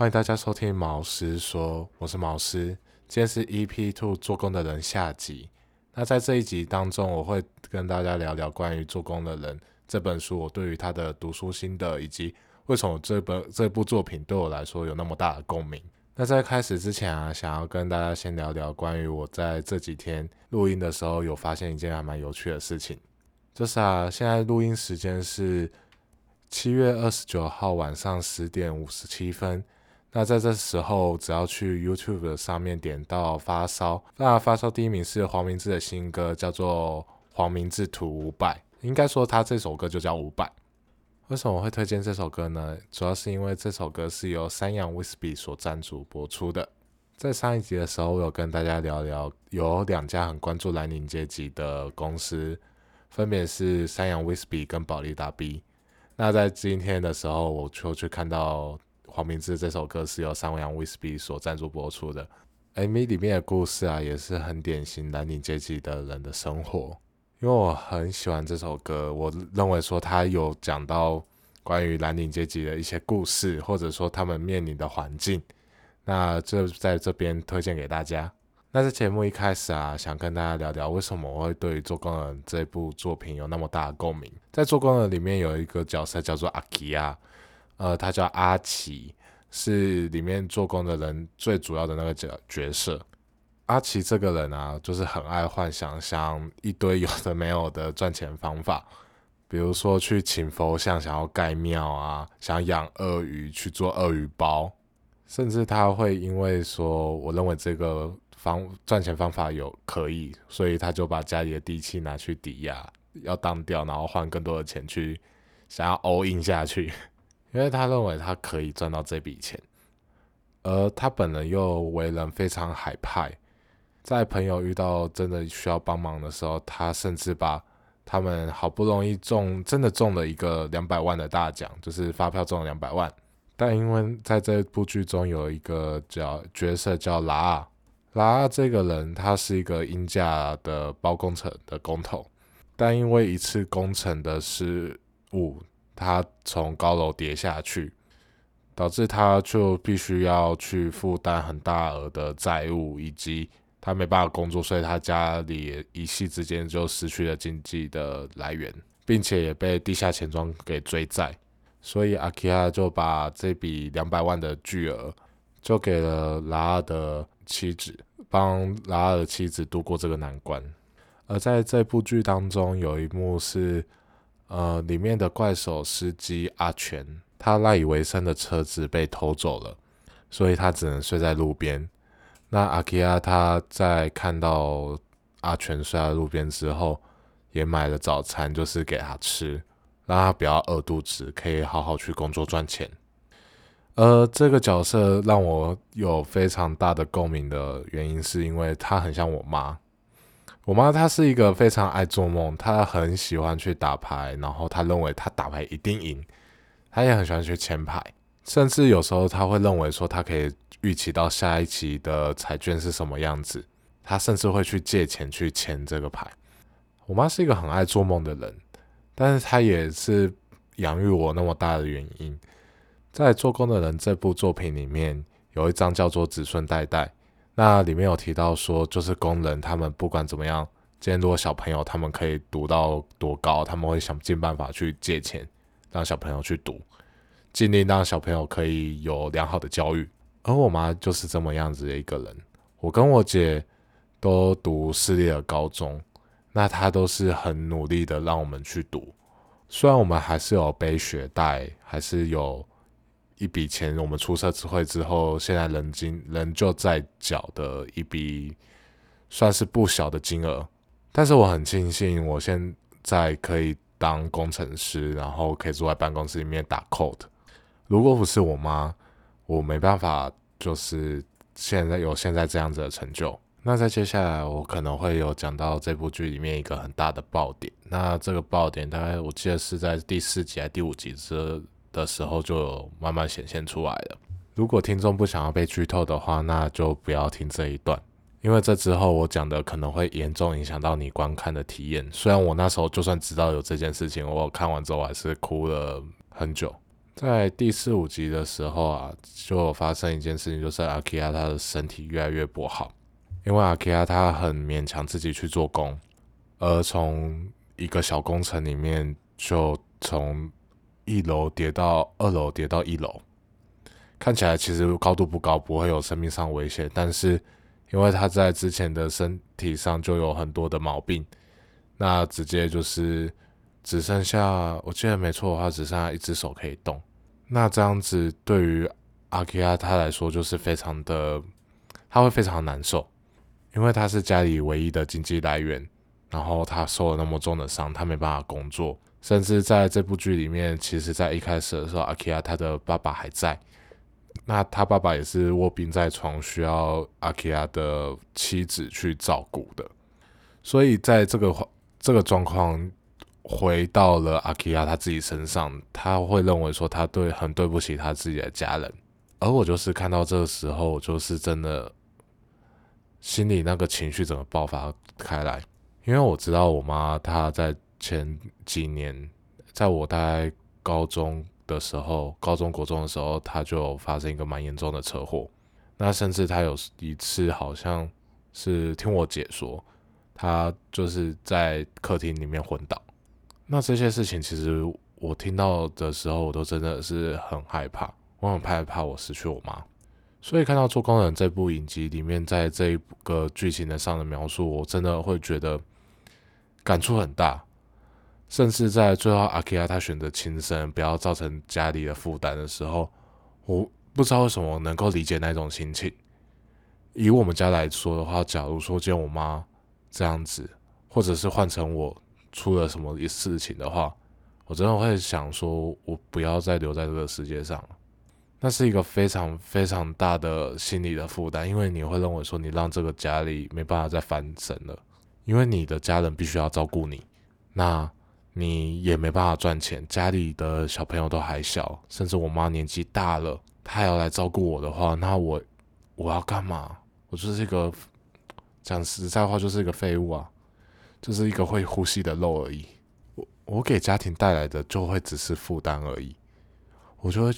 欢迎大家收听毛师说，我是毛师。今天是 EP Two 做工的人下集。那在这一集当中，我会跟大家聊聊关于做工的人这本书，我对于他的读书心得，以及为什么这本这部作品对我来说有那么大的共鸣。那在开始之前啊，想要跟大家先聊聊关于我在这几天录音的时候，有发现一件还蛮有趣的事情，就是啊，现在录音时间是七月二十九号晚上十点五十七分。那在这时候，只要去 YouTube 上面点到发烧，那发烧第一名是黄明志的新歌，叫做《黄明志图五百》，应该说他这首歌就叫五百。为什么我会推荐这首歌呢？主要是因为这首歌是由三洋 Whisky 所赞助播出的。在上一集的时候，我有跟大家聊聊，有两家很关注蓝领阶级的公司，分别是三洋 Whisky 跟保利达 B。那在今天的时候，我就去看到。黄明志这首歌是由三洋 Whisky 所赞助播出的，MV 里面的故事啊，也是很典型蓝领阶级的人的生活。因为我很喜欢这首歌，我认为说他有讲到关于蓝领阶级的一些故事，或者说他们面临的环境，那就在这边推荐给大家。那在节目一开始啊，想跟大家聊聊为什么我会对《做工人》这部作品有那么大的共鸣。在《做工人》里面有一个角色叫做阿基亚。呃，他叫阿奇，是里面做工的人最主要的那个角角色。阿奇这个人啊，就是很爱幻想，想一堆有的没有的赚钱方法，比如说去请佛像，想要盖庙啊，想养鳄鱼去做鳄鱼包，甚至他会因为说，我认为这个方赚钱方法有可以，所以他就把家里的地契拿去抵押，要当掉，然后换更多的钱去想要 all in 下去。因为他认为他可以赚到这笔钱，而他本人又为人非常海派，在朋友遇到真的需要帮忙的时候，他甚至把他们好不容易中真的中了一个两百万的大奖，就是发票中了两百万。但因为在这部剧中有一个叫角色叫拉阿，拉阿这个人他是一个英价的包工程的工头，但因为一次工程的失误。他从高楼跌下去，导致他就必须要去负担很大额的债务，以及他没办法工作，所以他家里一夕之间就失去了经济的来源，并且也被地下钱庄给追债，所以阿基亚就把这笔两百万的巨额就给了拉尔的妻子，帮拉尔的妻子度过这个难关。而在这部剧当中，有一幕是。呃，里面的怪兽司机阿全，他赖以为生的车子被偷走了，所以他只能睡在路边。那阿基亚他在看到阿全睡在路边之后，也买了早餐，就是给他吃，让他不要饿肚子，可以好好去工作赚钱。而这个角色让我有非常大的共鸣的原因，是因为他很像我妈。我妈她是一个非常爱做梦，她很喜欢去打牌，然后她认为她打牌一定赢，她也很喜欢去签牌，甚至有时候她会认为说她可以预期到下一期的彩券是什么样子，她甚至会去借钱去签这个牌。我妈是一个很爱做梦的人，但是她也是养育我那么大的原因。在《做工的人》这部作品里面，有一张叫做“子孙代代”。那里面有提到说，就是工人他们不管怎么样，今天如果小朋友他们可以读到多高，他们会想尽办法去借钱，让小朋友去读，尽力让小朋友可以有良好的教育。而我妈就是这么样子的一个人。我跟我姐都读私立的高中，那她都是很努力的让我们去读，虽然我们还是有背学贷，还是有。一笔钱，我们出社会之后，现在人金人就在缴的一笔，算是不小的金额。但是我很庆幸，我现在可以当工程师，然后可以坐在办公室里面打 code。如果不是我妈，我没办法，就是现在有现在这样子的成就。那在接下来，我可能会有讲到这部剧里面一个很大的爆点。那这个爆点，大概我记得是在第四集还第五集之。的时候就慢慢显现出来了。如果听众不想要被剧透的话，那就不要听这一段，因为这之后我讲的可能会严重影响到你观看的体验。虽然我那时候就算知道有这件事情，我看完之后还是哭了很久。在第四五集的时候啊，就发生一件事情，就是阿基亚他的身体越来越不好，因为阿基亚他很勉强自己去做工，而从一个小工程里面就从一楼跌到二楼，跌到一楼，看起来其实高度不高，不会有生命上危险，但是因为他在之前的身体上就有很多的毛病，那直接就是只剩下，我记得没错的话，只剩下一只手可以动。那这样子对于阿基亚他来说就是非常的，他会非常难受，因为他是家里唯一的经济来源，然后他受了那么重的伤，他没办法工作，甚至在这部剧里面，其实在一开始的时候，阿基亚他的爸爸还在，那他爸爸也是卧病在床，需要阿基亚的妻子去照顾的，所以在这个这个状况。回到了阿基亚他自己身上，他会认为说他对很对不起他自己的家人，而我就是看到这个时候，就是真的心里那个情绪整个爆发开来，因为我知道我妈她在前几年，在我大概高中的时候，高中国中的时候，她就发生一个蛮严重的车祸，那甚至她有一次好像是听我姐说，她就是在客厅里面昏倒。那这些事情，其实我听到的时候，我都真的是很害怕，我很害怕我失去我妈。所以看到《做工人》这部影集里面，在这一个剧情的上的描述，我真的会觉得感触很大。甚至在最后，阿基亚他选择轻生，不要造成家里的负担的时候，我不知道为什么能够理解那种心情。以我们家来说的话，假如说见我妈这样子，或者是换成我。出了什么事情的话，我真的会想说，我不要再留在这个世界上了。那是一个非常非常大的心理的负担，因为你会认为说，你让这个家里没办法再翻身了，因为你的家人必须要照顾你，那你也没办法赚钱，家里的小朋友都还小，甚至我妈年纪大了，她要来照顾我的话，那我我要干嘛？我就是一个讲实在话，就是一个废物啊。就是一个会呼吸的肉而已，我我给家庭带来的就会只是负担而已。我就会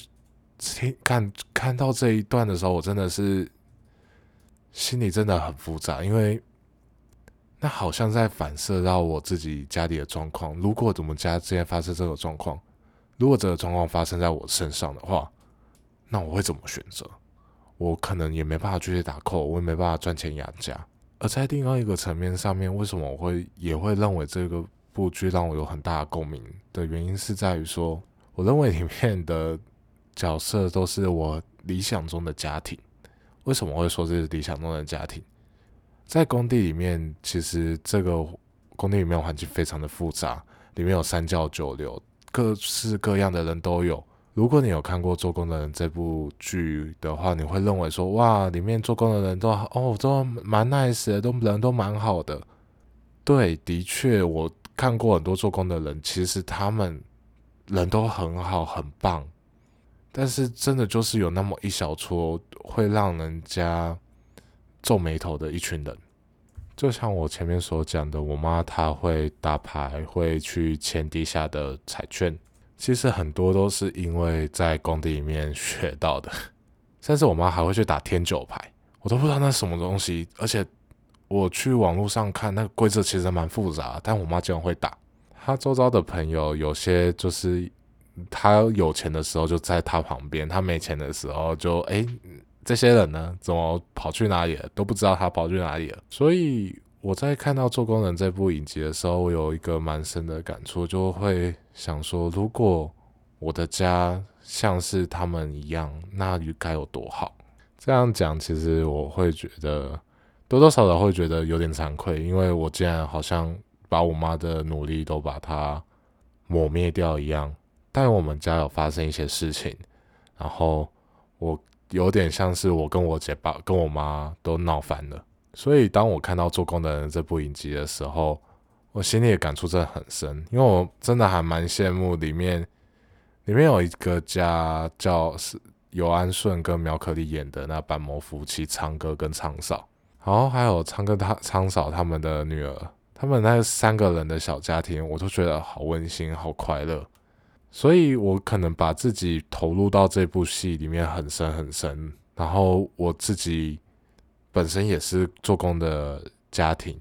听看看到这一段的时候，我真的是心里真的很复杂，因为那好像在反射到我自己家里的状况。如果我们家之前发生这种状况，如果这个状况发生在我身上的话，那我会怎么选择？我可能也没办法继续打扣，我也没办法赚钱养家。而在另外一个层面上面，为什么我会也会认为这个部剧让我有很大的共鸣的原因，是在于说，我认为里面的角色都是我理想中的家庭。为什么会说这是理想中的家庭？在工地里面，其实这个工地里面环境非常的复杂，里面有三教九流，各式各样的人都有。如果你有看过《做工的人》这部剧的话，你会认为说，哇，里面做工的人都哦，都蛮 nice 的，都人都蛮好的。对，的确，我看过很多做工的人，其实他们人都很好，很棒。但是真的就是有那么一小撮会让人家皱眉头的一群人，就像我前面所讲的，我妈她会打牌，会去签地下的彩券。其实很多都是因为在工地里面学到的，甚至我妈还会去打天九牌，我都不知道那是什么东西。而且我去网络上看，那个规则其实蛮复杂，但我妈竟然会打。她周遭的朋友有些就是她有钱的时候就在她旁边，她没钱的时候就哎，这些人呢怎么跑去哪里了都不知道他跑去哪里了，所以。我在看到《做工人》这部影集的时候，我有一个蛮深的感触，就会想说，如果我的家像是他们一样，那该有多好。这样讲，其实我会觉得多多少少会觉得有点惭愧，因为我竟然好像把我妈的努力都把它抹灭掉一样。但我们家有发生一些事情，然后我有点像是我跟我姐爸跟我妈都闹翻了。所以，当我看到《做工的人》这部影集的时候，我心里的感触真的很深，因为我真的还蛮羡慕里面，里面有一个家叫是尤安顺跟苗可丽演的那板模夫妻昌哥跟昌嫂，然后还有昌哥他昌嫂他们的女儿，他们那三个人的小家庭，我都觉得好温馨、好快乐。所以我可能把自己投入到这部戏里面很深很深，然后我自己本身也是做工的家庭，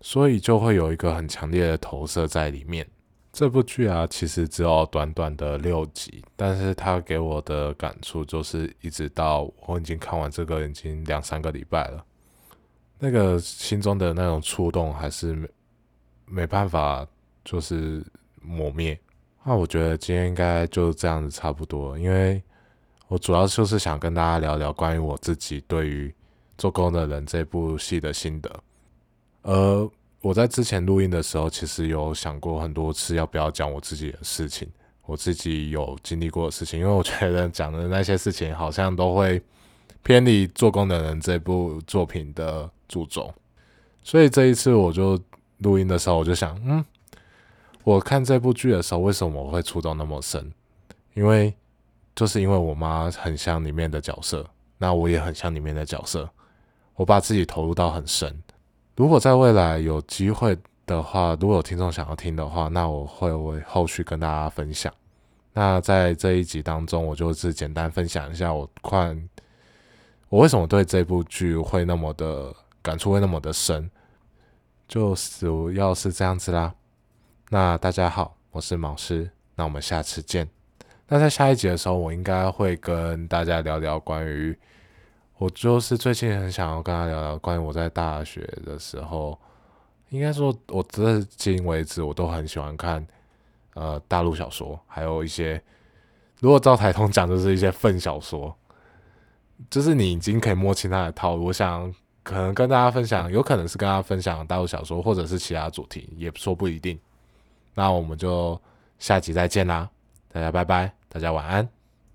所以就会有一个很强烈的投射在里面。这部剧啊，其实只有短短的六集，但是它给我的感触就是，一直到我已经看完这个已经两三个礼拜了，那个心中的那种触动还是没没办法就是磨灭。那我觉得今天应该就这样子差不多，因为我主要就是想跟大家聊聊关于我自己对于《做工的人》这部戏的心得，呃。我在之前录音的时候，其实有想过很多次要不要讲我自己的事情，我自己有经历过的事情，因为我觉得讲的那些事情好像都会偏离《做工的人》这部作品的注重，所以这一次我就录音的时候，我就想，嗯，我看这部剧的时候，为什么我会触动那么深？因为就是因为我妈很像里面的角色，那我也很像里面的角色，我把自己投入到很深。如果在未来有机会的话，如果有听众想要听的话，那我会为后续跟大家分享。那在这一集当中，我就是简单分享一下我看我为什么对这部剧会那么的感触会那么的深，就主要是这样子啦。那大家好，我是芒师，那我们下次见。那在下一集的时候，我应该会跟大家聊聊关于。我就是最近很想要跟他聊聊关于我在大学的时候，应该说，我至今为止我都很喜欢看呃大陆小说，还有一些如果照台通讲，就是一些粪小说，就是你已经可以摸清他的套路。我想可能跟大家分享，有可能是跟大家分享大陆小说，或者是其他主题，也说不一定。那我们就下集再见啦，大家拜拜，大家晚安。